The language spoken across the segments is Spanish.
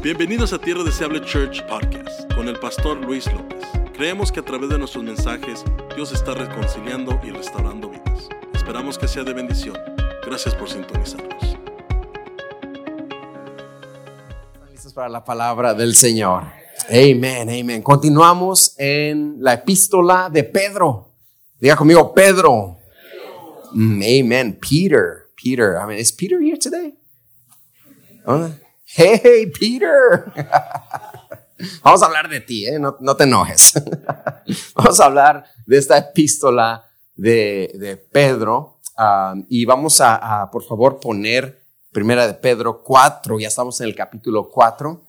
Bienvenidos a Tierra Deseable Church Podcast con el pastor Luis López. Creemos que a través de nuestros mensajes Dios está reconciliando y restaurando vidas. Esperamos que sea de bendición. Gracias por sintonizarnos. ¿Están listos para la palabra del Señor? Amén, amén. Continuamos en la epístola de Pedro. Diga conmigo, Pedro. Mm, amen. Peter. Peter. I mean, is Peter here today? ¿Dónde? Hey, Peter. Vamos a hablar de ti, ¿eh? no, te enojes. vamos a hablar de esta epístola de, de Pedro um, y vamos a, por favor, poner Primera de Pedro 4, ya estamos en el capítulo 4,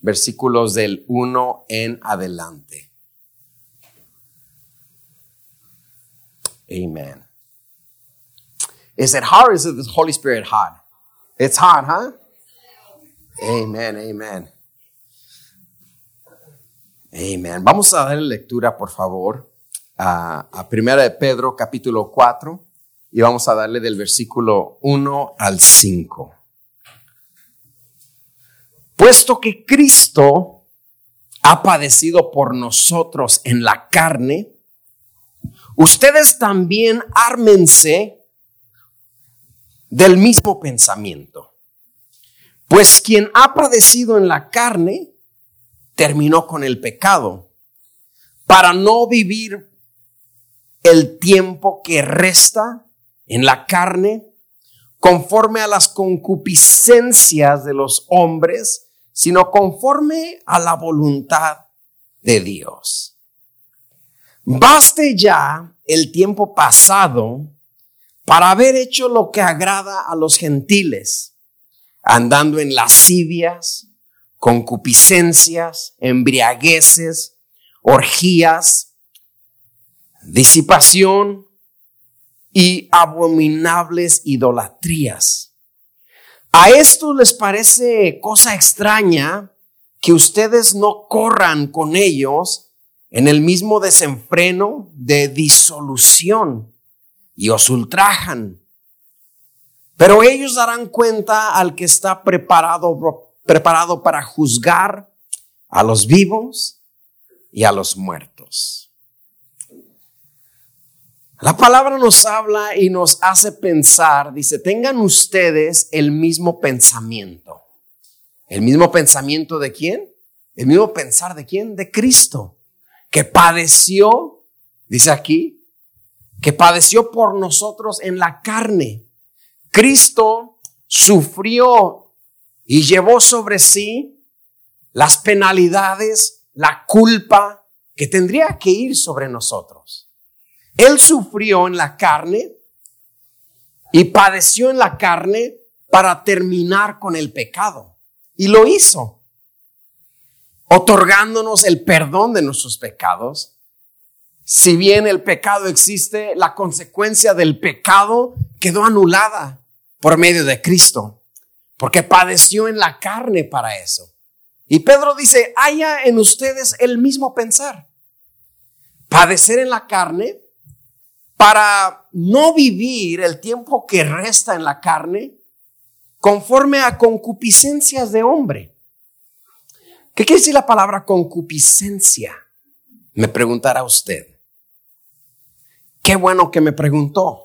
versículos del 1 en adelante. Amen. Is it or is it the Holy Spirit hot? It's hot, huh? Amen, amen. Amen. Vamos a darle lectura, por favor, a, a Primera de Pedro, capítulo 4, y vamos a darle del versículo 1 al 5. Puesto que Cristo ha padecido por nosotros en la carne, ustedes también ármense del mismo pensamiento. Pues quien ha padecido en la carne, terminó con el pecado, para no vivir el tiempo que resta en la carne conforme a las concupiscencias de los hombres, sino conforme a la voluntad de Dios. Baste ya el tiempo pasado para haber hecho lo que agrada a los gentiles, andando en lascivias, concupiscencias, embriagueces, orgías, disipación y abominables idolatrías. A esto les parece cosa extraña que ustedes no corran con ellos en el mismo desenfreno de disolución y os ultrajan. Pero ellos darán cuenta al que está preparado, preparado para juzgar a los vivos y a los muertos. La palabra nos habla y nos hace pensar, dice, tengan ustedes el mismo pensamiento. ¿El mismo pensamiento de quién? El mismo pensar de quién? De Cristo, que padeció, dice aquí, que padeció por nosotros en la carne. Cristo sufrió y llevó sobre sí las penalidades, la culpa que tendría que ir sobre nosotros. Él sufrió en la carne y padeció en la carne para terminar con el pecado. Y lo hizo, otorgándonos el perdón de nuestros pecados. Si bien el pecado existe, la consecuencia del pecado quedó anulada por medio de Cristo, porque padeció en la carne para eso. Y Pedro dice, haya en ustedes el mismo pensar. Padecer en la carne para no vivir el tiempo que resta en la carne conforme a concupiscencias de hombre. ¿Qué quiere decir la palabra concupiscencia? Me preguntará usted. Qué bueno que me preguntó.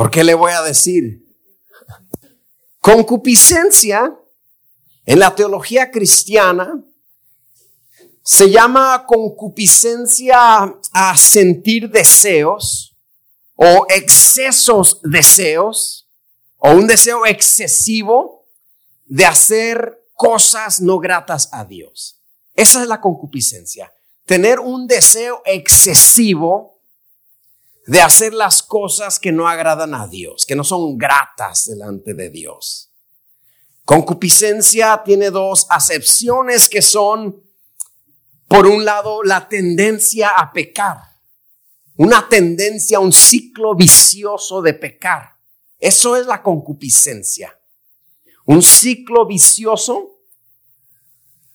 ¿Por qué le voy a decir? Concupiscencia en la teología cristiana se llama concupiscencia a sentir deseos o excesos deseos o un deseo excesivo de hacer cosas no gratas a Dios. Esa es la concupiscencia. Tener un deseo excesivo de hacer las cosas que no agradan a Dios, que no son gratas delante de Dios. Concupiscencia tiene dos acepciones que son por un lado, la tendencia a pecar, una tendencia, un ciclo vicioso de pecar. Eso es la concupiscencia. Un ciclo vicioso.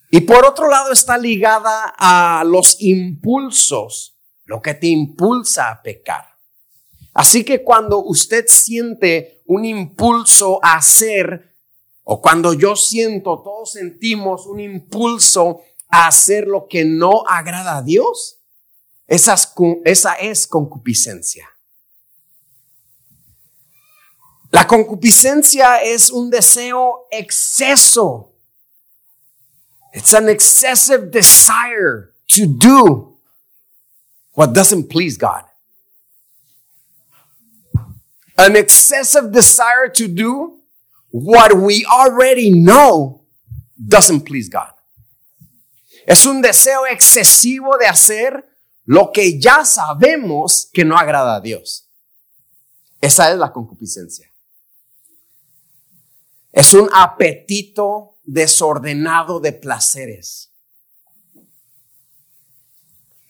Y por otro lado está ligada a los impulsos, lo que te impulsa a pecar. Así que cuando usted siente un impulso a hacer o cuando yo siento, todos sentimos un impulso a hacer lo que no agrada a Dios, esa es concupiscencia. La concupiscencia es un deseo exceso. It's an excessive desire to do what doesn't please God. An excessive desire to do what we already know doesn't please God. Es un deseo excesivo de hacer lo que ya sabemos que no agrada a Dios. Esa es la concupiscencia. Es un apetito desordenado de placeres.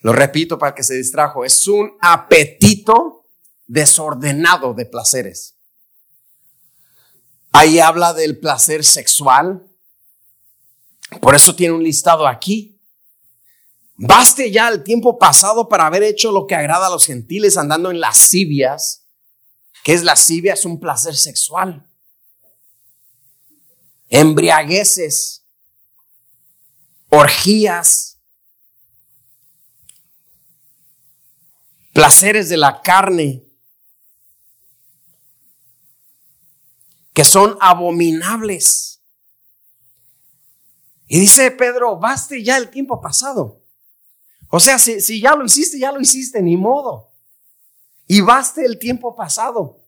Lo repito para que se distrajo. Es un apetito desordenado de placeres. Ahí habla del placer sexual. Por eso tiene un listado aquí. Baste ya el tiempo pasado para haber hecho lo que agrada a los gentiles andando en lascivias. ¿Qué es lascivia? Es un placer sexual embriagueces, orgías, placeres de la carne, que son abominables. Y dice Pedro, baste ya el tiempo pasado. O sea, si, si, ya lo hiciste, ya lo hiciste, ni modo. Y baste el tiempo pasado.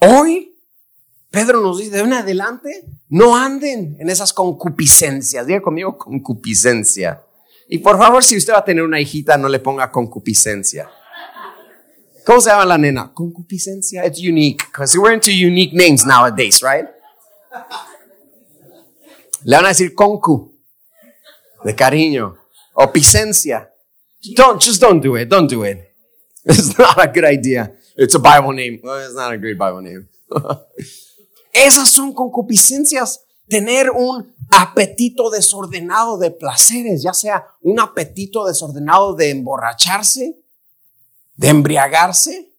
Hoy Pedro nos dice, de en adelante, no anden en esas concupiscencias. Diga conmigo concupiscencia. Y por favor, si usted va a tener una hijita, no le ponga concupiscencia. ¿Cómo se llama la nena? Concupiscencia. It's unique, because we're into unique names nowadays, right? Le van a decir concu, de cariño, o picencia. Don't, just don't do it, don't do it. It's not a good idea. It's a Bible name. Well, it's not a great Bible name. Esas son concupiscencias. Tener un apetito desordenado de placeres, ya sea un apetito desordenado de emborracharse, de embriagarse.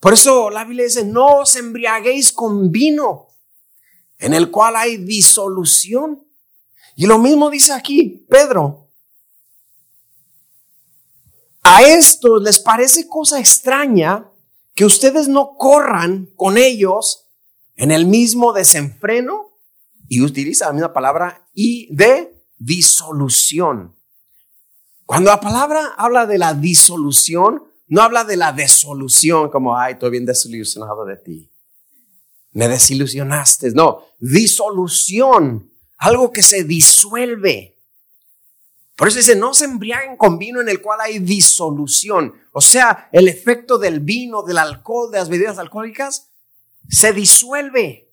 Por eso la Biblia dice, no os embriaguéis con vino, en el cual hay disolución. Y lo mismo dice aquí Pedro. A estos les parece cosa extraña que ustedes no corran con ellos en el mismo desenfreno y utiliza la misma palabra y de disolución. Cuando la palabra habla de la disolución, no habla de la desolución como, ay, estoy bien desilusionado de ti. Me desilusionaste. No, disolución, algo que se disuelve. Por eso dice, no se embriaguen con vino en el cual hay disolución. O sea, el efecto del vino, del alcohol, de las bebidas alcohólicas, se disuelve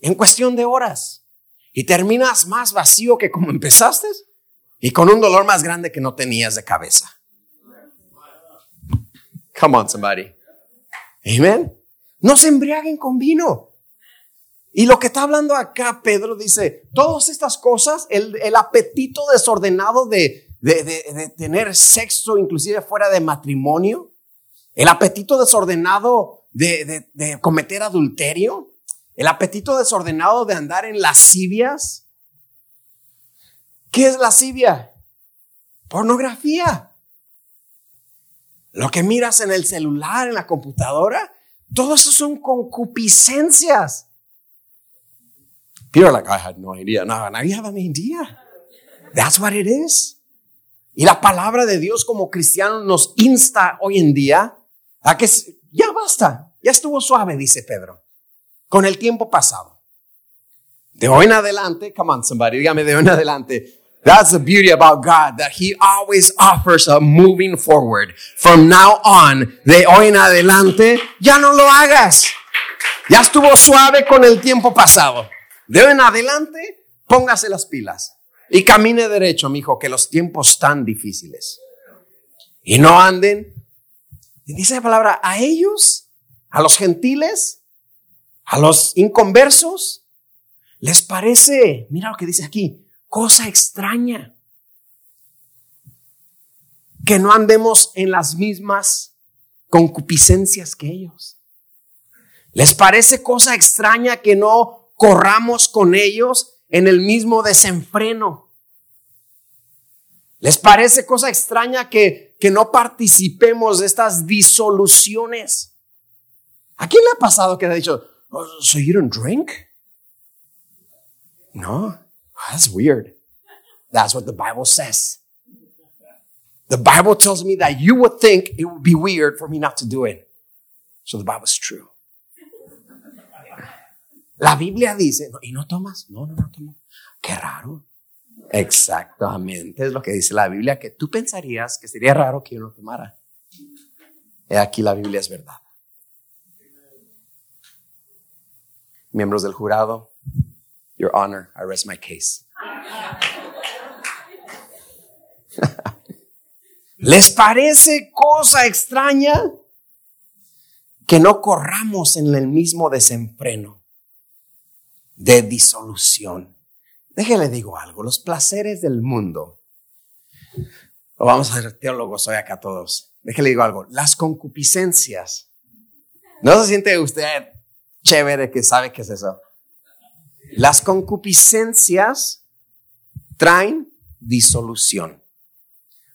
en cuestión de horas y terminas más vacío que como empezaste y con un dolor más grande que no tenías de cabeza. Come on, somebody. Amen. No se embriaguen con vino. Y lo que está hablando acá, Pedro dice, todas estas cosas, el, apetito desordenado de, de tener sexo, inclusive fuera de matrimonio, el apetito desordenado de, cometer adulterio, el apetito desordenado de andar en lascivias. ¿Qué es lascivia? Pornografía. Lo que miras en el celular, en la computadora, todo eso son concupiscencias. People like, I had no idea. No, now you have idea. That's what it is. Y la palabra de Dios como cristianos nos insta hoy en día a que ya basta, ya estuvo suave, dice Pedro, con el tiempo pasado. De hoy en adelante, come on somebody, dígame de hoy en adelante. That's the beauty about God, that He always offers a moving forward. From now on, de hoy en adelante, ya no lo hagas. Ya estuvo suave con el tiempo pasado. De hoy en adelante, póngase las pilas y camine derecho, mi que los tiempos están difíciles. Y no anden dice la palabra, a ellos, a los gentiles, a los inconversos, les parece, mira lo que dice aquí, cosa extraña. Que no andemos en las mismas concupiscencias que ellos. Les parece cosa extraña que no corramos con ellos en el mismo desenfreno. ¿Les parece cosa extraña que, que no participemos de estas disoluciones? ¿A quién le ha pasado que ha dicho, oh, so you don't drink? No, that's weird. That's what the Bible says. The Bible tells me that you would think it would be weird for me not to do it. So the Bible is true. La Biblia dice, ¿y no tomas? No, no, no tomo. Qué raro. Exactamente, es lo que dice la Biblia, que tú pensarías que sería raro que yo no tomara. Aquí la Biblia es verdad. Miembros del jurado, Your Honor, I rest my case. ¿Les parece cosa extraña que no corramos en el mismo desenfreno de disolución? Déjele digo algo, los placeres del mundo, vamos a ser teólogos hoy acá todos, déjele digo algo, las concupiscencias, ¿no se siente usted chévere que sabe qué es eso? Las concupiscencias traen disolución.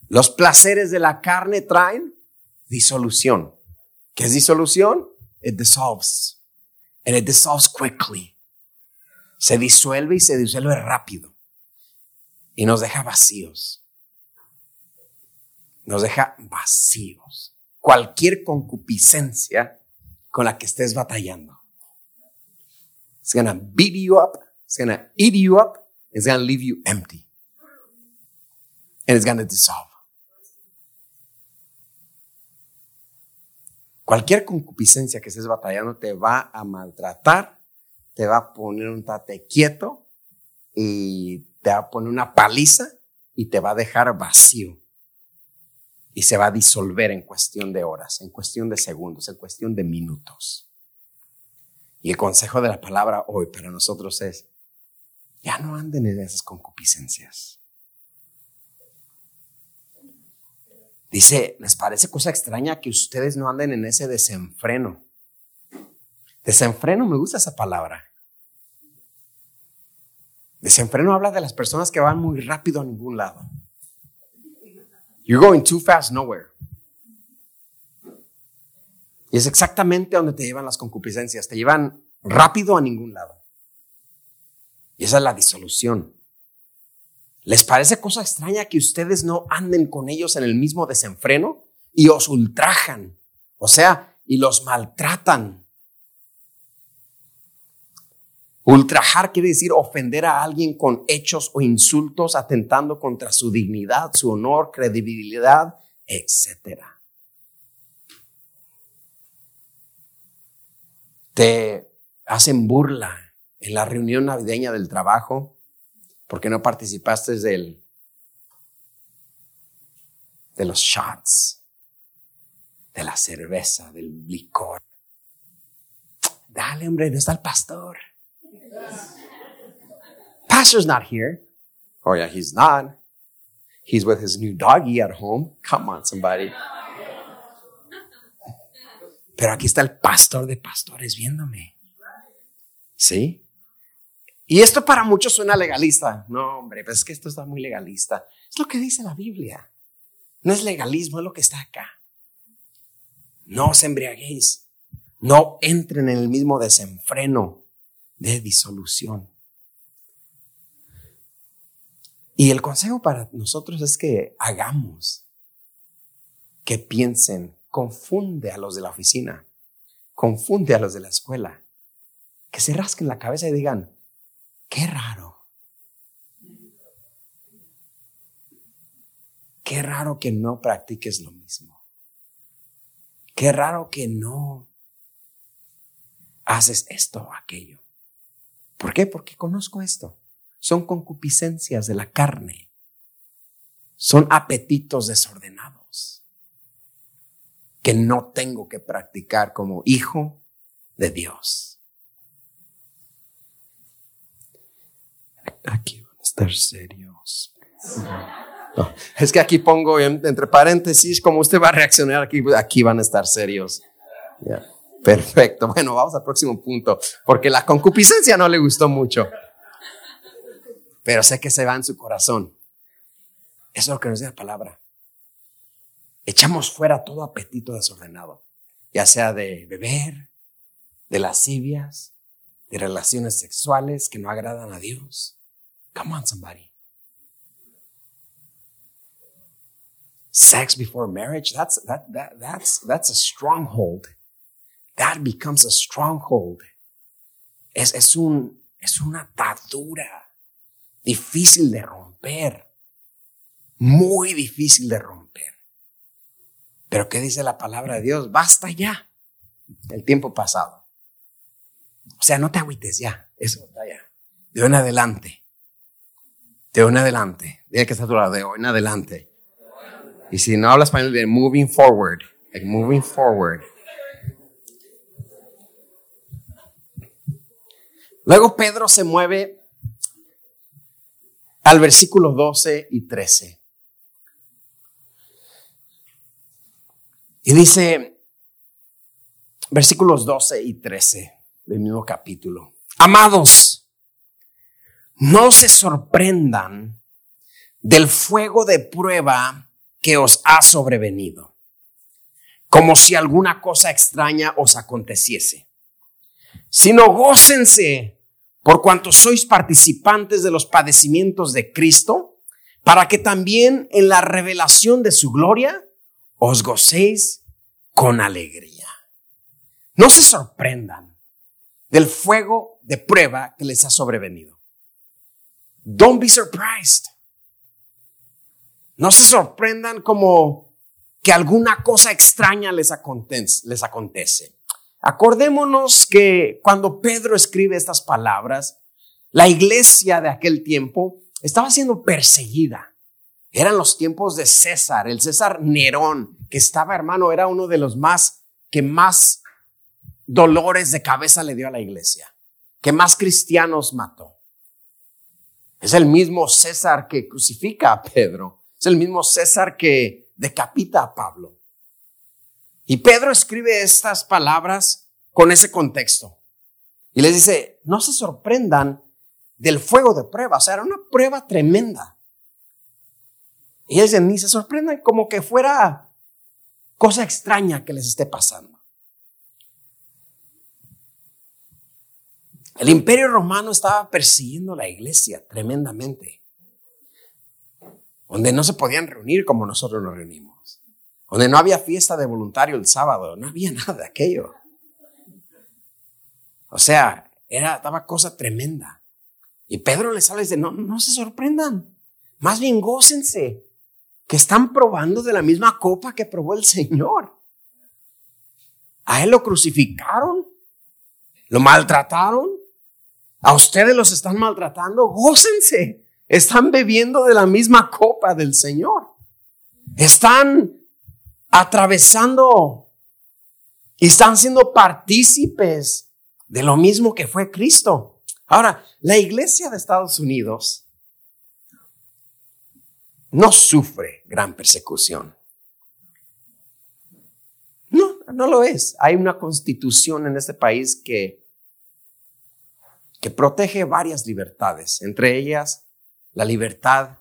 Los placeres de la carne traen disolución. ¿Qué es disolución? It dissolves. And it dissolves quickly. Se disuelve y se disuelve rápido. Y nos deja vacíos. Nos deja vacíos. Cualquier concupiscencia con la que estés batallando. It's gonna beat you up. It's gonna eat you up. It's gonna leave you empty. And it's gonna dissolve. Cualquier concupiscencia que estés batallando te va a maltratar, te va a poner un tate quieto y te va a poner una paliza y te va a dejar vacío. Y se va a disolver en cuestión de horas, en cuestión de segundos, en cuestión de minutos. Y el consejo de la palabra hoy para nosotros es, ya no anden en esas concupiscencias. Dice, ¿les parece cosa extraña que ustedes no anden en ese desenfreno? Desenfreno, me gusta esa palabra. Desenfreno habla de las personas que van muy rápido a ningún lado. You're going too fast nowhere. Y es exactamente donde te llevan las concupiscencias. Te llevan rápido a ningún lado. Y esa es la disolución. ¿Les parece cosa extraña que ustedes no anden con ellos en el mismo desenfreno y os ultrajan? O sea, y los maltratan. Ultrajar quiere decir ofender a alguien con hechos o insultos atentando contra su dignidad, su honor, credibilidad, etc. Te hacen burla en la reunión navideña del trabajo porque no participaste del, de los shots, de la cerveza, del licor. Dale, hombre, no está el pastor. Pastor's not here. Oh, yeah, he's not. He's with his new doggy at home. Come on, somebody. Pero aquí está el pastor de pastores viéndome. ¿Sí? Y esto para muchos suena legalista. No, hombre, pues es que esto está muy legalista. Es lo que dice la Biblia. No es legalismo, es lo que está acá. No os embriaguéis. No entren en el mismo desenfreno de disolución. Y el consejo para nosotros es que hagamos, que piensen, confunde a los de la oficina, confunde a los de la escuela, que se rasquen la cabeza y digan, Qué raro. Qué raro que no practiques lo mismo. Qué raro que no haces esto o aquello. ¿Por qué? Porque conozco esto. Son concupiscencias de la carne. Son apetitos desordenados que no tengo que practicar como hijo de Dios. aquí van a estar serios. es que aquí pongo entre paréntesis cómo usted va a reaccionar aquí, aquí van a estar serios. Perfecto. Bueno, vamos al próximo punto, porque la concupiscencia no le gustó mucho. Pero sé que se va en su corazón. Eso es lo que nos dice la palabra. Echamos fuera todo apetito desordenado, ya sea de beber, de lascivias, de relaciones sexuales que no agradan a Dios. Come on, somebody. Sex before marriage, that's, that, that, that's, that's a stronghold. That becomes a stronghold. Es, es, un, es una atadura difícil de romper. Muy difícil de romper. Pero ¿qué dice la palabra de Dios? Basta ya. El tiempo pasado. O sea, no te agüites ya. Eso está ya. De hoy en adelante. De hoy en adelante. Dile que está a tu lado. De hoy en adelante. Y si no habla español, de moving forward. Like moving forward. Luego Pedro se mueve al versículo 12 y 13. Dice, versículos 12 y 13 del mismo capítulo. Amados, no se sorprendan del fuego de prueba que os ha sobrevenido, como si alguna cosa extraña os aconteciese, sino gócense por cuanto sois participantes de los padecimientos de Cristo, para que también en la revelación de su gloria os gocéis con alegría. No se sorprendan del fuego de prueba que les ha sobrevenido. Don't be surprised. No se sorprendan como que alguna cosa extraña les acontece. Les acontece. Acordémonos que cuando Pedro escribe estas palabras, la iglesia de aquel tiempo estaba siendo perseguida. Eran los tiempos de César, el César Nerón, que estaba hermano, era uno de los más que más dolores de cabeza le dio a la iglesia, que más cristianos mató. Es el mismo César que crucifica a Pedro, es el mismo César que decapita a Pablo. Y Pedro escribe estas palabras con ese contexto. Y les dice, no se sorprendan del fuego de prueba, o sea, era una prueba tremenda. Y ellos ni se sorprenden como que fuera cosa extraña que les esté pasando. El imperio romano estaba persiguiendo la iglesia tremendamente. Donde no se podían reunir como nosotros nos reunimos. Donde no había fiesta de voluntario el sábado. No había nada de aquello. O sea, era, estaba cosa tremenda. Y Pedro les habla y dice, no, no se sorprendan. Más bien gócense que están probando de la misma copa que probó el Señor. A Él lo crucificaron, lo maltrataron, a ustedes los están maltratando, gócense, están bebiendo de la misma copa del Señor. Están atravesando y están siendo partícipes de lo mismo que fue Cristo. Ahora, la iglesia de Estados Unidos no sufre gran persecución. No, no lo es. Hay una constitución en este país que, que protege varias libertades, entre ellas la libertad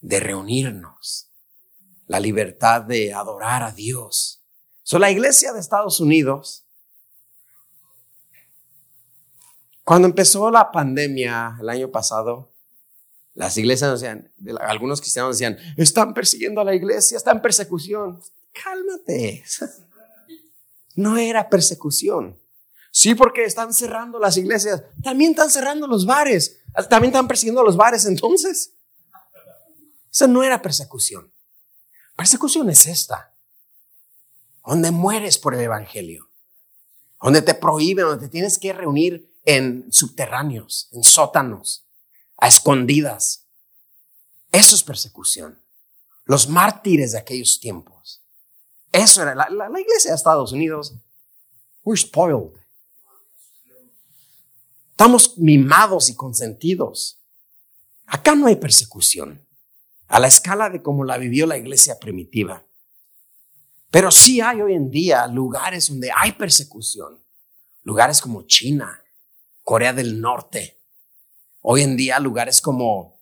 de reunirnos, la libertad de adorar a Dios. So, la iglesia de Estados Unidos, cuando empezó la pandemia el año pasado, las iglesias decían, algunos cristianos decían, están persiguiendo a la iglesia, están en persecución. Cálmate. No era persecución. Sí, porque están cerrando las iglesias. También están cerrando los bares. También están persiguiendo los bares entonces. Eso no era persecución. Persecución es esta. Donde mueres por el evangelio. Donde te prohíben, donde te tienes que reunir en subterráneos, en sótanos a escondidas. Eso es persecución. Los mártires de aquellos tiempos. Eso era la, iglesia de Estados Unidos. We're spoiled. Estamos mimados y consentidos. Acá no hay persecución. A la escala de como la vivió la iglesia primitiva. Pero sí hay hoy en día lugares donde hay persecución. Lugares como China, Corea del Norte. Hoy en día lugares como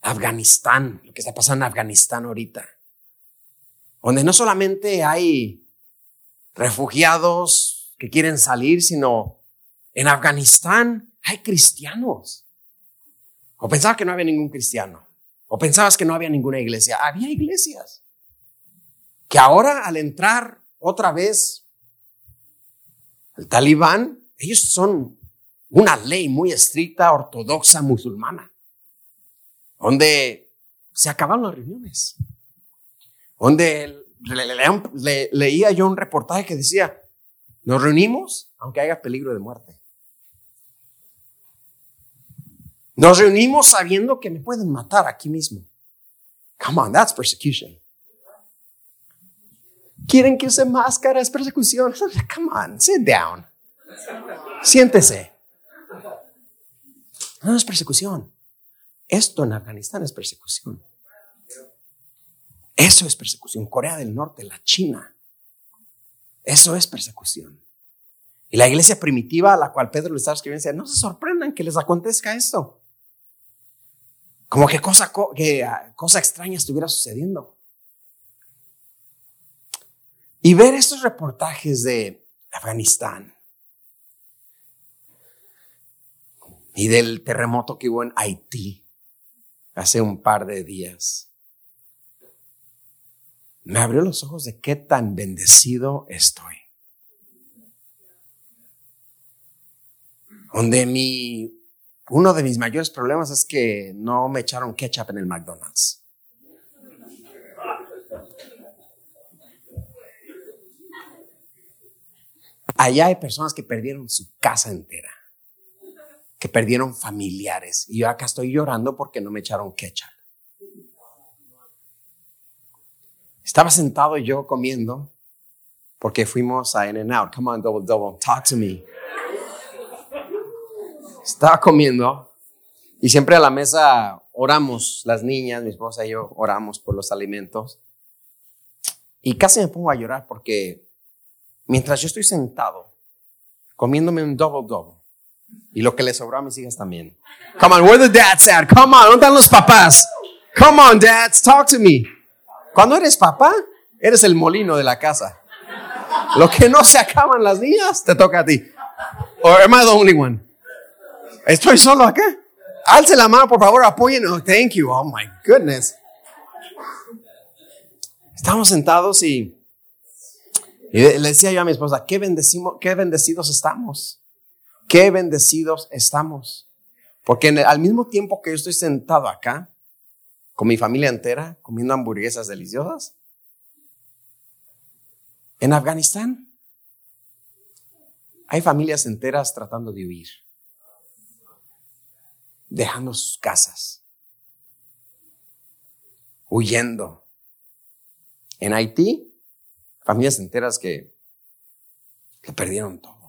Afganistán, lo que está pasando en Afganistán ahorita. Donde no solamente hay refugiados que quieren salir, sino en Afganistán hay cristianos. O pensaba que no había ningún cristiano. O pensabas que no había ninguna iglesia. Había iglesias. Que ahora al entrar otra vez el talibán, ellos son una ley muy estricta, ortodoxa, musulmana, donde se acaban las reuniones, donde leía yo un reportaje que decía, nos reunimos aunque haya peligro de muerte. Nos reunimos sabiendo que me pueden matar aquí mismo. Come on, that's persecution. Quieren que use máscara, es persecución. Come on, sit down. Siéntese. No es persecución. Esto en Afganistán es persecución. Eso es persecución. Corea del Norte, la China. Eso es persecución. Y la iglesia primitiva a la cual Pedro le estaba escribiendo decía, no se sorprendan que les acontezca esto. Como que cosa, que ah, cosa extraña estuviera sucediendo. Y ver estos reportajes de Afganistán y del terremoto que hubo en Haití hace un par de días, me abrió los ojos de qué tan bendecido estoy. Donde mi uno de mis mayores problemas es que no me echaron ketchup en el McDonald's. Allá hay personas que perdieron su casa entera, que perdieron familiares. Y yo acá estoy llorando porque no me echaron ketchup. Estaba sentado yo comiendo porque fuimos a In-N-Out. Come on, double, double, talk to me estaba comiendo y siempre a la mesa oramos, las niñas, mi esposa y yo oramos por los alimentos. Y casi me pongo a llorar porque mientras yo estoy sentado comiéndome un double double y lo que le sobró a mis hijas también. Come on, where the dads at? Come on, ¿dónde están los papás? Come on, dads, talk to me. Cuando eres papá, eres el molino de la casa. Lo que no se acaban las niñas, te toca a ti. Or am I the only one? Estoy solo acá. Alce la mano, por favor, apoyen. Oh, thank you. Oh my goodness. Estamos sentados y, le decía yo a mi esposa, qué, bendecimos, qué bendecidos estamos. Qué bendecidos estamos. Porque al mismo tiempo que yo estoy sentado acá, con mi familia entera, comiendo hamburguesas deliciosas, en Afganistán hay familias enteras tratando de huir dejando sus casas, huyendo. En Haití, familias enteras que, que perdieron todo.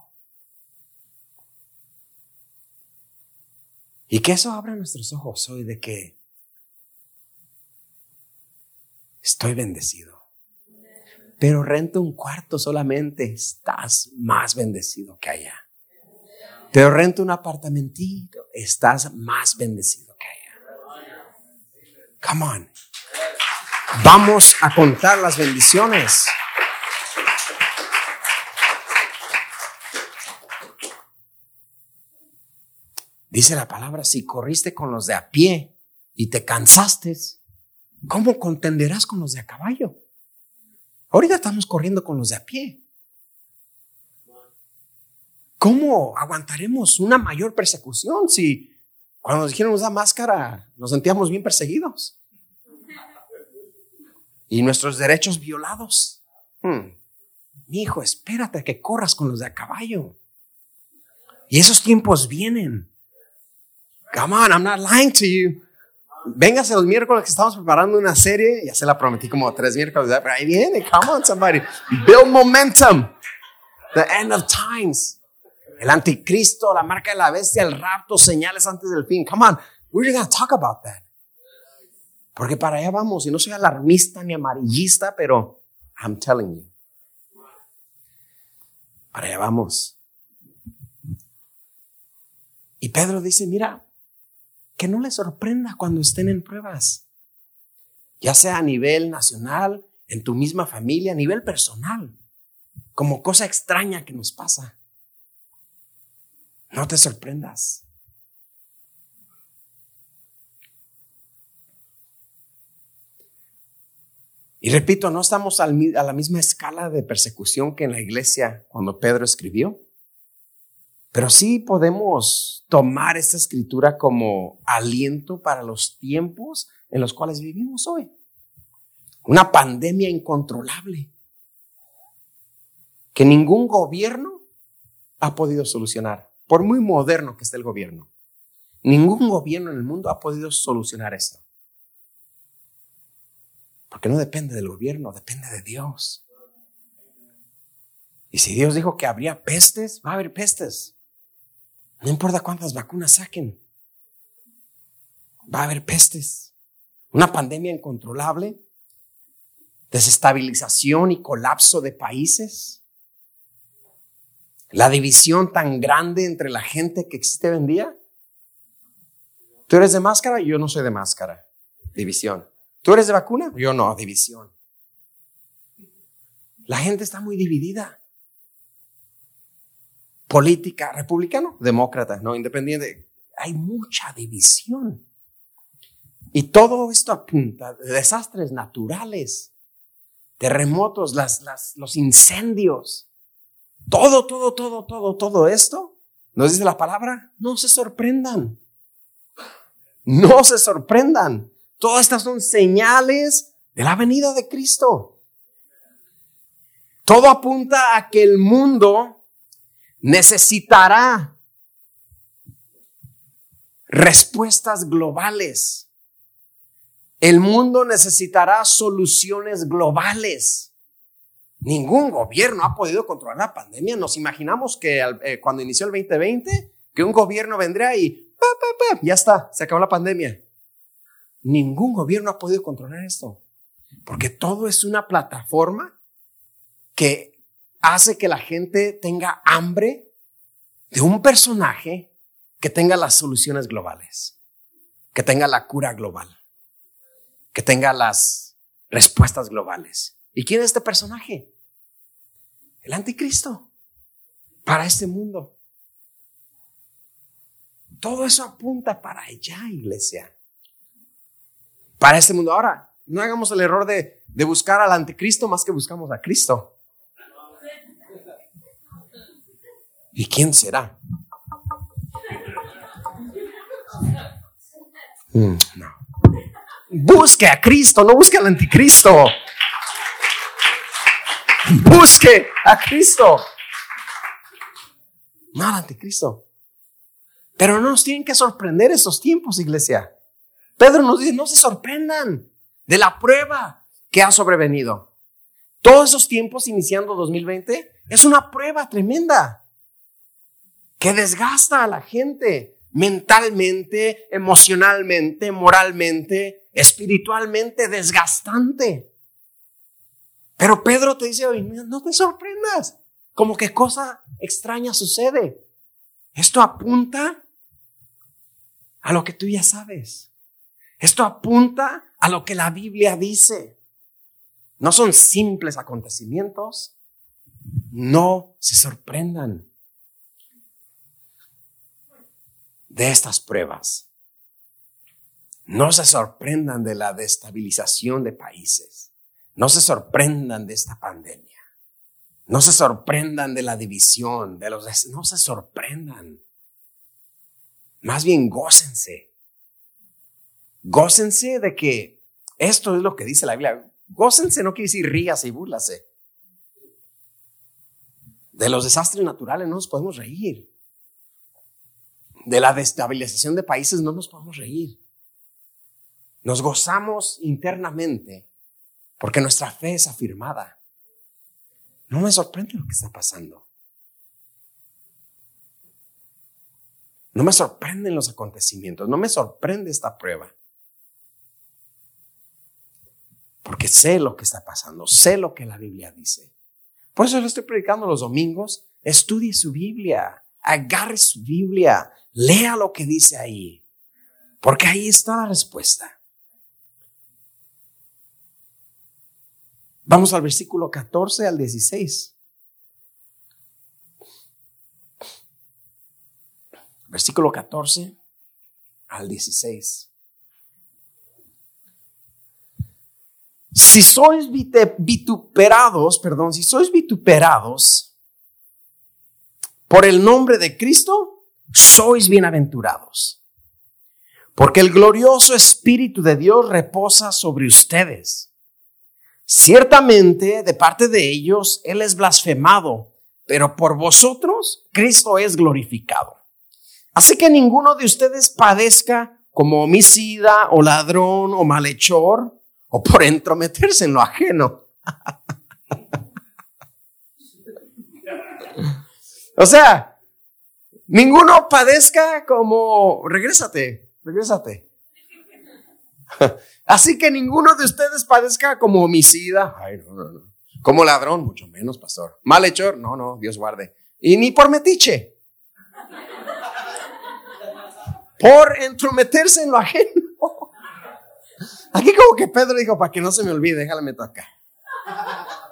Y que eso abra nuestros ojos hoy de que estoy bendecido. Pero renta un cuarto solamente, estás más bendecido que allá. Pero renta un apartamentito, estás más bendecido que ella. Come on. Vamos a contar las bendiciones. Dice la palabra, si corriste con los de a pie y te cansaste, ¿cómo contenderás con los de a caballo? Ahorita estamos corriendo con los de a pie. ¿Cómo aguantaremos una mayor persecución si cuando nos dijeron usar máscara nos sentíamos bien perseguidos? Y nuestros derechos violados. Hmm. Mi hijo, espérate que corras con los de a caballo. Y esos tiempos vienen. Come on, I'm not lying to you. Véngase los miércoles que estamos preparando una serie. Ya se la prometí como tres miércoles, pero ahí viene. Come on, somebody. Build momentum. The end of times el anticristo, la marca de la bestia, el rapto, señales antes del fin. Come on, we're going to talk about that. Porque para allá vamos, y no soy alarmista ni amarillista, pero I'm telling you. Para allá vamos. Y Pedro dice, mira, que no le sorprenda cuando estén en pruebas, ya sea a nivel nacional, en tu misma familia, a nivel personal, como cosa extraña que nos pasa. No te sorprendas. Y repito, no estamos a la misma escala de persecución que en la iglesia cuando Pedro escribió, pero sí podemos tomar esta escritura como aliento para los tiempos en los cuales vivimos hoy. Una pandemia incontrolable que ningún gobierno ha podido solucionar, por muy moderno que esté el gobierno. Ningún gobierno en el mundo ha podido solucionar esto. Porque no depende del gobierno, depende de Dios. Y si Dios dijo que habría pestes, va a haber pestes. No importa cuántas vacunas saquen. Va a haber pestes. Una pandemia incontrolable, desestabilización y colapso de países. La división tan grande entre la gente que existe hoy en día. Tú eres de máscara yo no soy de máscara. División. ¿Tú eres de vacuna? Yo no, división. La gente está muy dividida. Política, republicano, demócrata, no, independiente. Hay mucha división. Y todo esto apunta de desastres naturales, terremotos, las, las, los incendios. Todo, todo, todo, todo, todo esto, nos dice la palabra, no se sorprendan. No se sorprendan. Todas estas son señales de la venida de Cristo. Todo apunta a que el mundo necesitará respuestas globales. El mundo necesitará soluciones globales. Ningún gobierno ha podido controlar la pandemia. Nos imaginamos que eh, cuando inició el 2020, que un gobierno vendría y ya está, se acabó la pandemia. Ningún gobierno ha podido controlar esto, porque todo es una plataforma que hace que la gente tenga hambre de un personaje que tenga las soluciones globales, que tenga la cura global, que tenga las respuestas globales. ¿Y quién es este personaje? El anticristo para este mundo. Todo eso apunta para allá, iglesia para este mundo. Ahora, no hagamos el error de, buscar al anticristo más que buscamos a Cristo. ¿Y quién será? Mm, busque a Cristo, no busque al anticristo. Busque a Cristo. No al anticristo. Pero no nos tienen que sorprender esos tiempos, iglesia. Pedro nos dice, no se sorprendan de la prueba que ha sobrevenido. Todos esos tiempos iniciando 2020 es una prueba tremenda que desgasta a la gente mentalmente, emocionalmente, moralmente, espiritualmente, desgastante. Pero Pedro te dice hoy, no te sorprendas, como que cosa extraña sucede. Esto apunta a lo que tú ya sabes. Esto apunta a lo que la Biblia dice. No son simples acontecimientos. No se sorprendan de estas pruebas. No se sorprendan de la destabilización de países. No se sorprendan de esta pandemia. No se sorprendan de la división, de los... No se sorprendan. Más bien gócense Gócense de que esto es lo que dice la Biblia. Gócense no quiere decir ríase y búrlase. De los desastres naturales no nos podemos reír. De la destabilización de países no nos podemos reír. Nos gozamos internamente porque nuestra fe es afirmada. No me sorprende lo que está pasando. No me sorprenden los acontecimientos, no me sorprende esta prueba. porque sé lo que está pasando, sé lo que la Biblia dice. Por eso le estoy predicando los domingos. Estudie su Biblia, agarre su Biblia, lea lo que dice ahí, porque ahí está la respuesta. Vamos al versículo 14 al 16. Versículo 14 al 16. Si sois vituperados, perdón, si sois vituperados por el nombre de Cristo, sois bienaventurados. Porque el glorioso Espíritu de Dios reposa sobre ustedes. Ciertamente, de parte de ellos, Él es blasfemado, pero por vosotros, Cristo es glorificado. Así que ninguno de ustedes padezca como homicida o ladrón o malhechor o por entrometerse en lo ajeno. o sea, ninguno padezca como, regrésate, regrésate. Así que ninguno de ustedes padezca como homicida, Ay, no, no, no. como ladrón, mucho menos, pastor. Malhechor, no, no, Dios guarde. Y ni por metiche. Por entrometerse en lo ajeno. Aquí como que Pedro dijo, para que no se me olvide, déjame meto acá.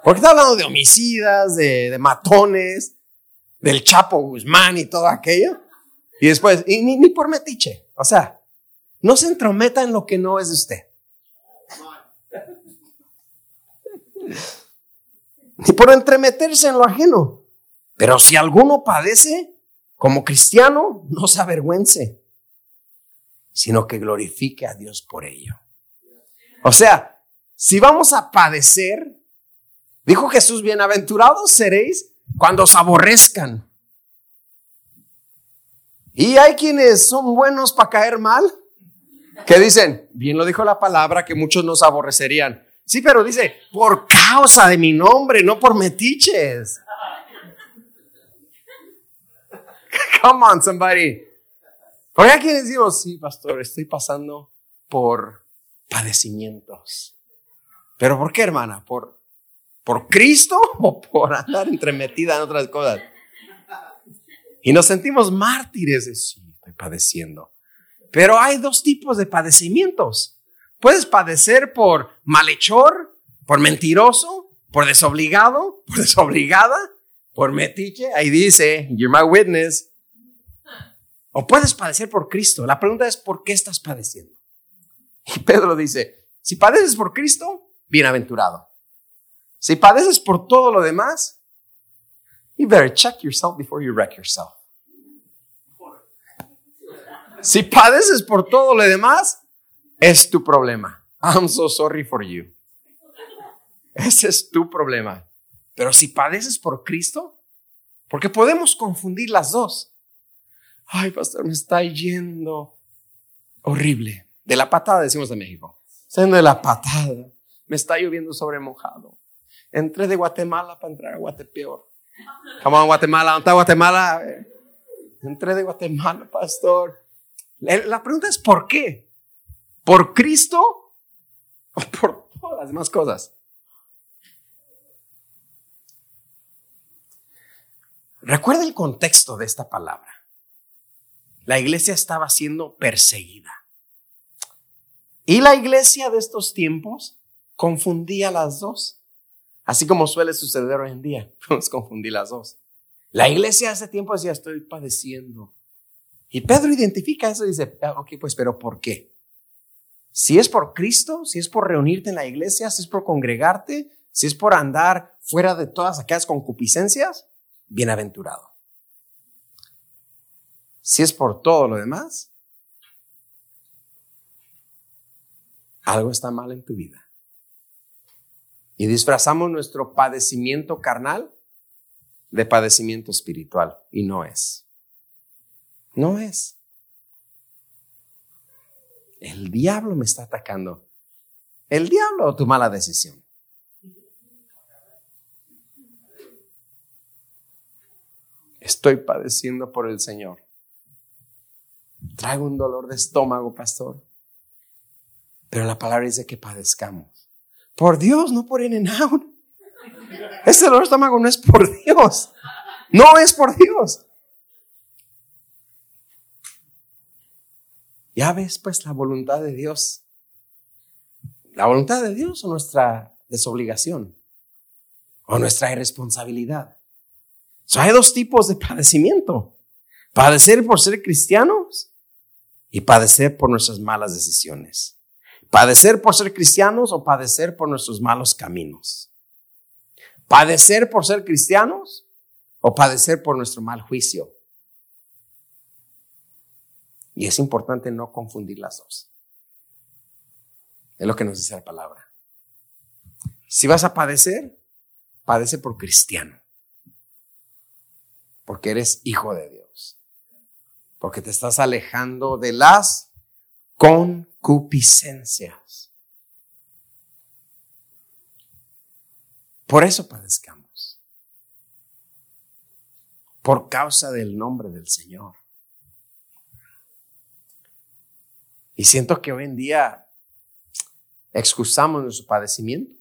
Porque está hablando de homicidas, de, matones, del Chapo Guzmán y todo aquello. Y después, y ni, por metiche. O sea, no se entrometa en lo que no es de usted. Ni por entremeterse en lo ajeno. Pero si alguno padece, como cristiano, no se avergüence, sino que glorifique a Dios por ello. O sea, si vamos a padecer, dijo Jesús, bienaventurados seréis cuando os aborrezcan. Y hay quienes son buenos para caer mal, que dicen, bien lo dijo la palabra, que muchos nos aborrecerían. Sí, pero dice, por causa de mi nombre, no por metiches. Come on, somebody. Porque hay quienes decimos, sí, pastor, estoy pasando por padecimientos. ¿Pero por qué, hermana? ¿Por, por Cristo o por andar entremetida en otras cosas? Y nos sentimos mártires de sí, estoy padeciendo. Pero hay dos tipos de padecimientos. Puedes padecer por malhechor, por mentiroso, por desobligado, por desobligada, por metiche. Ahí dice, you're my witness. O puedes padecer por Cristo. La pregunta es, ¿por qué estás padeciendo? Y Pedro dice, si padeces por Cristo, bienaventurado. Si padeces por todo lo demás, you better check yourself before you wreck yourself. Si padeces por todo lo demás, es tu problema. I'm so sorry for you. Ese es tu problema. Pero si padeces por Cristo, porque podemos confundir las dos. Ay, pastor, me está yendo horrible. De la patada, decimos de México. Siendo de la patada. Me está lloviendo sobre mojado. Entré de Guatemala para entrar a Guatepeor. Come on, Guatemala. ¿Dónde está Guatemala? Entré de Guatemala, pastor. La pregunta es ¿por qué? ¿Por Cristo o por todas las demás cosas? Recuerda el contexto de esta palabra. La iglesia estaba siendo perseguida. Y la iglesia de estos tiempos confundía las dos, así como suele suceder hoy en día, podemos confundir las dos. La iglesia ese tiempo decía, estoy padeciendo. Y Pedro identifica eso y dice, ah, ok, pues, pero ¿por qué? Si es por Cristo, si es por reunirte en la iglesia, si es por congregarte, si es por andar fuera de todas aquellas concupiscencias, bienaventurado. Si es por todo lo demás, algo está mal en tu vida. Y disfrazamos nuestro padecimiento carnal de padecimiento espiritual. Y no es. No es. El diablo me está atacando. El diablo o tu mala decisión. Estoy padeciendo por el Señor. Traigo un dolor de estómago, pastor. Pero la palabra dice que padezcamos. Por Dios, no por in and out. Este dolor de estómago no es por Dios. No es por Dios. Ya ves, pues, la voluntad de Dios. La voluntad de Dios o nuestra desobligación o nuestra irresponsabilidad. hay dos tipos de padecimiento. Padecer por ser cristianos y padecer por nuestras malas decisiones. Padecer por ser cristianos o padecer por nuestros malos caminos. Padecer por ser cristianos o padecer por nuestro mal juicio. Y es importante no confundir las dos. Es lo que nos dice la palabra. Si vas a padecer, padece por cristiano. Porque eres hijo de Dios. Porque te estás alejando de las concupiscencias. Por eso padezcamos. Por causa del nombre del Señor. Y siento que hoy en día excusamos nuestro padecimiento.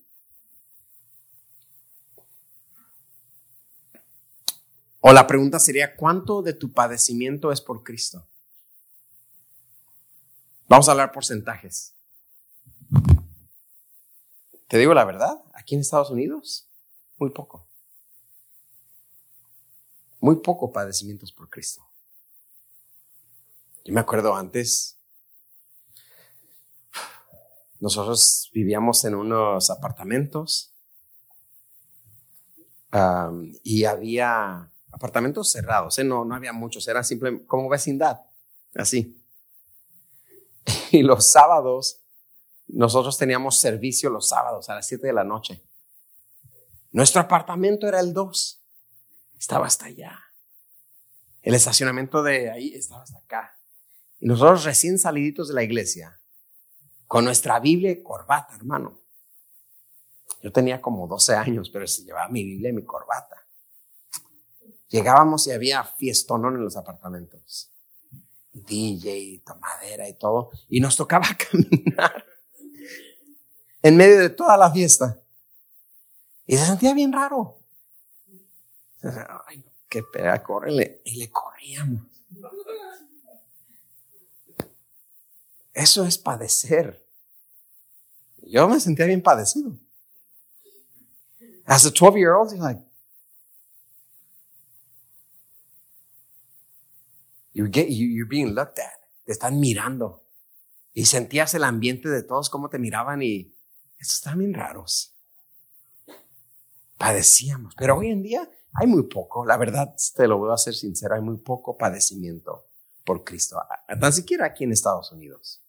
O la pregunta sería, ¿cuánto de tu padecimiento es por Cristo? Vamos a hablar porcentajes. Te digo la verdad, aquí en Estados Unidos, muy poco. Muy poco padecimientos por Cristo. Yo me acuerdo antes, nosotros vivíamos en unos apartamentos y había apartamentos cerrados, ¿eh? no, no había muchos, era simple como vecindad, así. Y los sábados, nosotros teníamos servicio los sábados a las 7 de la noche. Nuestro apartamento era el 2, estaba hasta allá. El estacionamiento de ahí estaba hasta acá. Y nosotros recién saliditos de la iglesia, con nuestra Biblia y corbata, hermano. Yo tenía como 12 años, pero se llevaba mi Biblia y mi corbata. Llegábamos y había fiestonón en los apartamentos. DJ, tomadera y todo. Y nos tocaba caminar en medio de toda la fiesta. Y se sentía bien raro. Ay, qué pega, córrele. Y le corríamos. Eso es padecer. Yo me sentía bien padecido. As a 12 year old, you're like, you're, get, you're being looked at. Te están mirando. Y sentías el ambiente de todos, cómo te miraban y estos están bien raros. Padecíamos. Pero hoy en día hay muy poco. La verdad, te lo voy a ser sincero, hay muy poco padecimiento por Cristo. Tan siquiera aquí en Estados Unidos.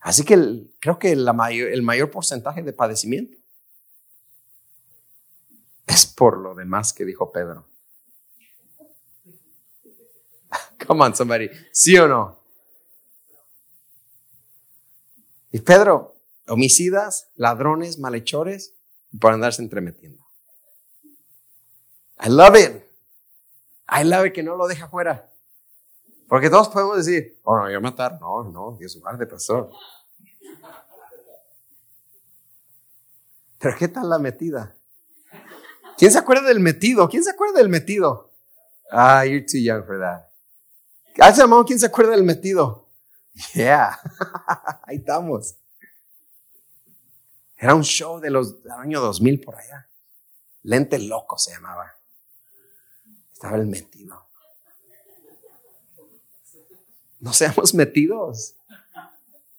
Así que creo que el mayor porcentaje de padecimiento es por lo demás que dijo Pedro. Come on, somebody. ¿Sí o no? Y Pedro, homicidas, ladrones, malhechores, por andarse entremetiendo. I love it. I love it que no lo deja fuera. Porque todos podemos decir, oh, no, yo matar. No, no, Dios guarde, pastor. Pero ¿qué tal la metida? ¿Quién se acuerda del metido? ¿Quién se acuerda del metido? Ah, you're too young for that. Hace hermano, ¿quién se acuerda del metido? Yeah, ahí estamos. Era un show de los del año 2000 por allá. Lente loco se llamaba. Estaba el metido. No seamos metidos.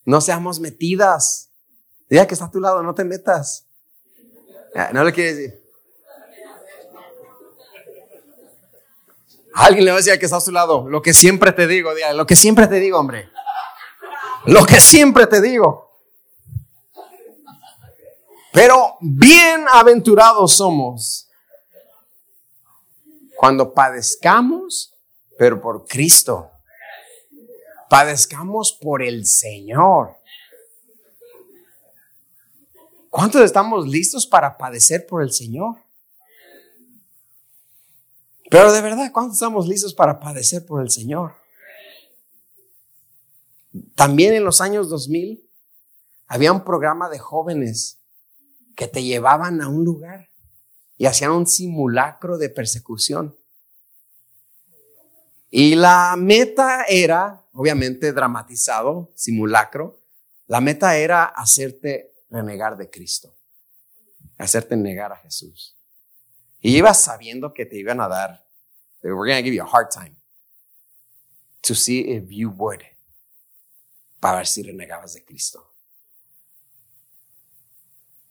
No seamos metidas. Diga que está a tu lado, no te metas. No le quiere decir. Alguien le va a decir que está a su lado. Lo que siempre te digo, lo que siempre te digo, hombre. Lo que siempre te digo. Pero bienaventurados somos cuando padezcamos, pero por Cristo padezcamos por el Señor. ¿Cuántos estamos listos para padecer por el Señor? Pero de verdad, ¿cuántos estamos listos para padecer por el Señor? También en los años 2000 había un programa de jóvenes que te llevaban a un lugar y hacían un simulacro de persecución. Y la meta era, obviamente dramatizado, simulacro, la meta era hacerte renegar de Cristo, hacerte negar a Jesús. Y ibas sabiendo que te iban a dar, they were going to give you a hard time to see if you would, para ver si renegabas de Cristo.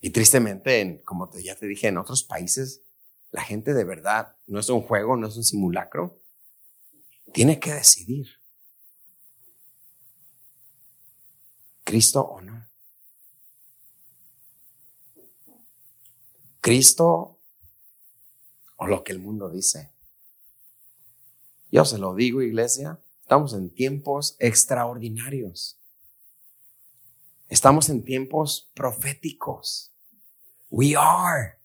Y tristemente, como te, ya te dije, en otros países, la gente de verdad no es un juego, no es un simulacro. Tiene que decidir. Cristo o no. Cristo o lo que el mundo dice. Yo se lo digo, iglesia, estamos en tiempos extraordinarios. Estamos en tiempos proféticos. We are.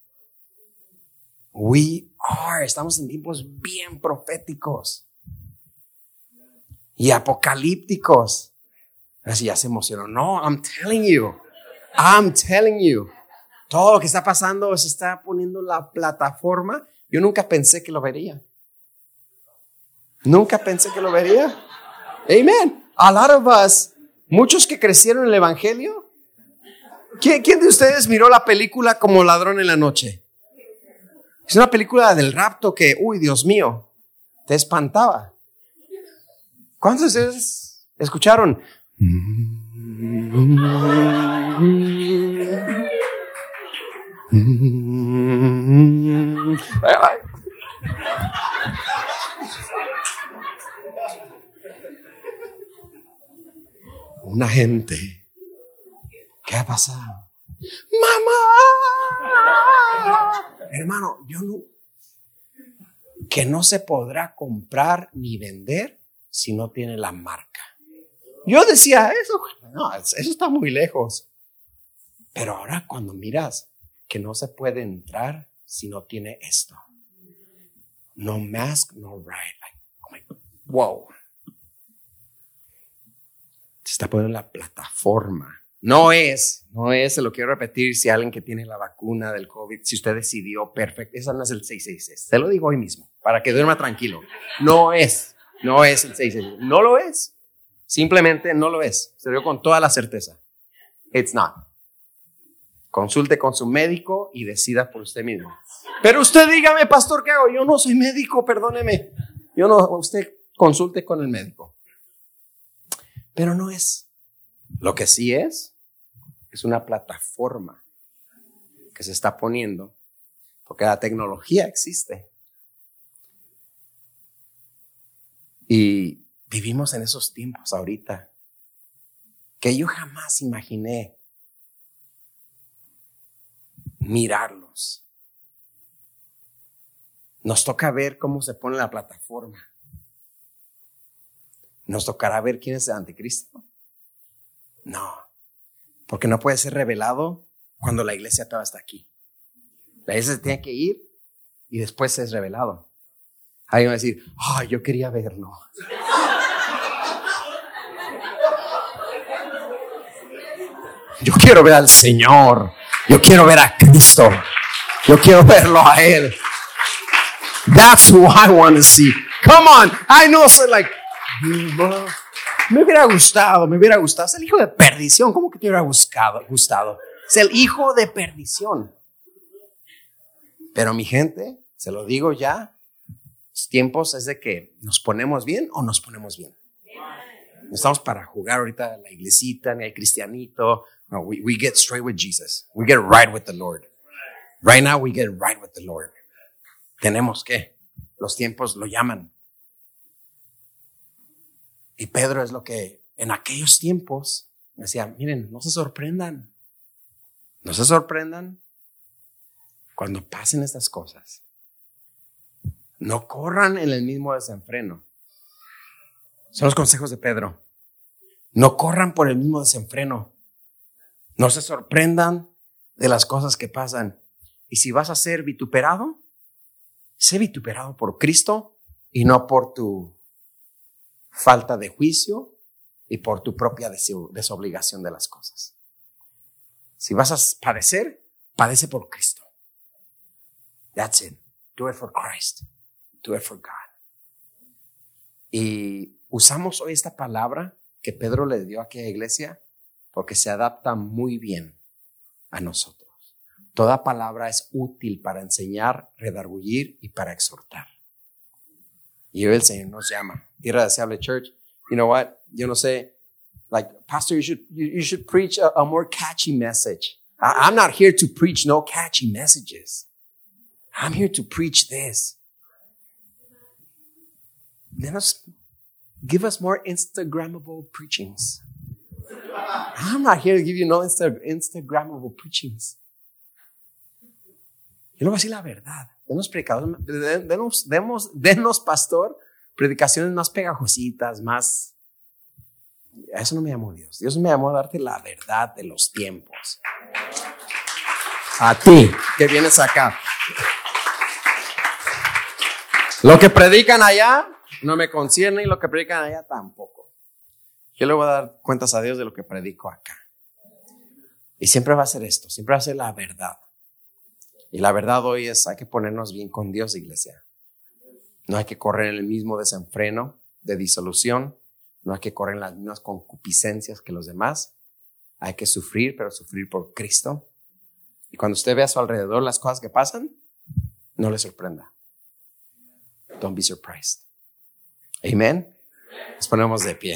We are. Estamos en tiempos bien proféticos y apocalípticos. Así ya se emocionó. No, I'm telling you. I'm telling you. Todo lo que está pasando se está poniendo la plataforma. Yo nunca pensé que lo vería. Nunca pensé que lo vería. Amen. A lot of us, muchos que crecieron en el Evangelio, ¿Quién, de ustedes miró la película como ladrón en la noche? Es una película del rapto que, uy, Dios mío, te espantaba. ¿Cuántos de ustedes escucharon? Una gente ¿Qué ha pasado? ¡Mamá! Hermano, yo no. Que no se podrá comprar ni vender si no tiene la marca. Yo decía eso, no, eso está muy lejos. Pero ahora cuando miras que no se puede entrar si no tiene esto. No mask, no ride. Like, oh wow. Se está poniendo la plataforma no es, no es, se lo quiero repetir, si alguien que tiene la vacuna del COVID, si usted decidió, perfecto, esa no es el 666. Se lo digo hoy mismo, para que duerma tranquilo. No es, no es el 666. No lo es. Simplemente no lo es. Se lo digo con toda la certeza. It's not. Consulte con su médico y decida por usted mismo. Pero usted dígame, pastor, ¿qué hago? Yo no soy médico, perdóneme. Yo no, usted consulte con el médico. Pero no es. Lo que sí es, es una plataforma que se está poniendo, porque la tecnología existe. Y vivimos en esos tiempos ahorita que yo jamás imaginé mirarlos. Nos toca ver cómo se pone la plataforma. Nos tocará ver quién es el anticristo. No, porque no puede ser revelado cuando la iglesia estaba hasta aquí. La iglesia tiene que ir y después es revelado. Alguien va a decir, ay, yo quería verlo. Yo quiero ver al Señor. Yo quiero ver a Cristo. Yo quiero verlo a Él. That's who I want to see. Come on. I know, so like, me hubiera gustado, me hubiera gustado. Es el hijo de perdición. ¿Cómo que te hubiera buscado, gustado? Es el hijo de perdición. Pero mi gente, se lo digo ya, los tiempos es de que nos ponemos bien o nos ponemos bien. No estamos para jugar ahorita la iglesita ni el cristianito. No, we, get straight with Jesus. We get right with the Lord. Right now we get right with the Lord. Tenemos que, los tiempos lo llaman. Y Pedro es lo que en aquellos tiempos decía, miren, no se sorprendan, no se sorprendan cuando pasen estas cosas. No corran en el mismo desenfreno. Son los consejos de Pedro. No corran por el mismo desenfreno. No se sorprendan de las cosas que pasan. Y si vas a ser vituperado, sé vituperado por Cristo y no por tu falta de juicio y por tu propia desobligación de las cosas. Si vas a padecer, padece por Cristo. That's it. Do it for Christ. Do it for God. Y usamos hoy esta palabra que Pedro le dio a aquella iglesia porque se adapta muy bien a nosotros. Toda palabra es útil para enseñar, redarguir y para exhortar. Y hoy el Señor nos llama. Tierra deseable church. You know what? Yo no sé. Like, pastor, you should, you, should preach a, more catchy message. I'm not here to preach no catchy messages. I'm here to preach this. Let us give us more Instagrammable preachings. I'm not here to give you no Insta, preachings. Yo le voy a decir la verdad. Denos predicadores, denos, denos, denos, pastor, predicaciones más pegajositas, más. A eso no me llamó Dios. Dios me llamó a darte la verdad de los tiempos. A ti que vienes acá. Lo que predican allá no me concierne y lo que predican allá tampoco. Yo le voy a dar cuentas a Dios de lo que predico acá. Y siempre va a ser esto, siempre va a ser la verdad. Y la verdad hoy es, hay que ponernos bien con Dios, iglesia. No hay que correr en el mismo desenfreno de disolución, no hay que correr en las mismas concupiscencias que los demás. Hay que sufrir, pero sufrir por Cristo. Y cuando usted ve a su alrededor las cosas que pasan, no le sorprenda. Don't be surprised. Amén. Nos ponemos de pie.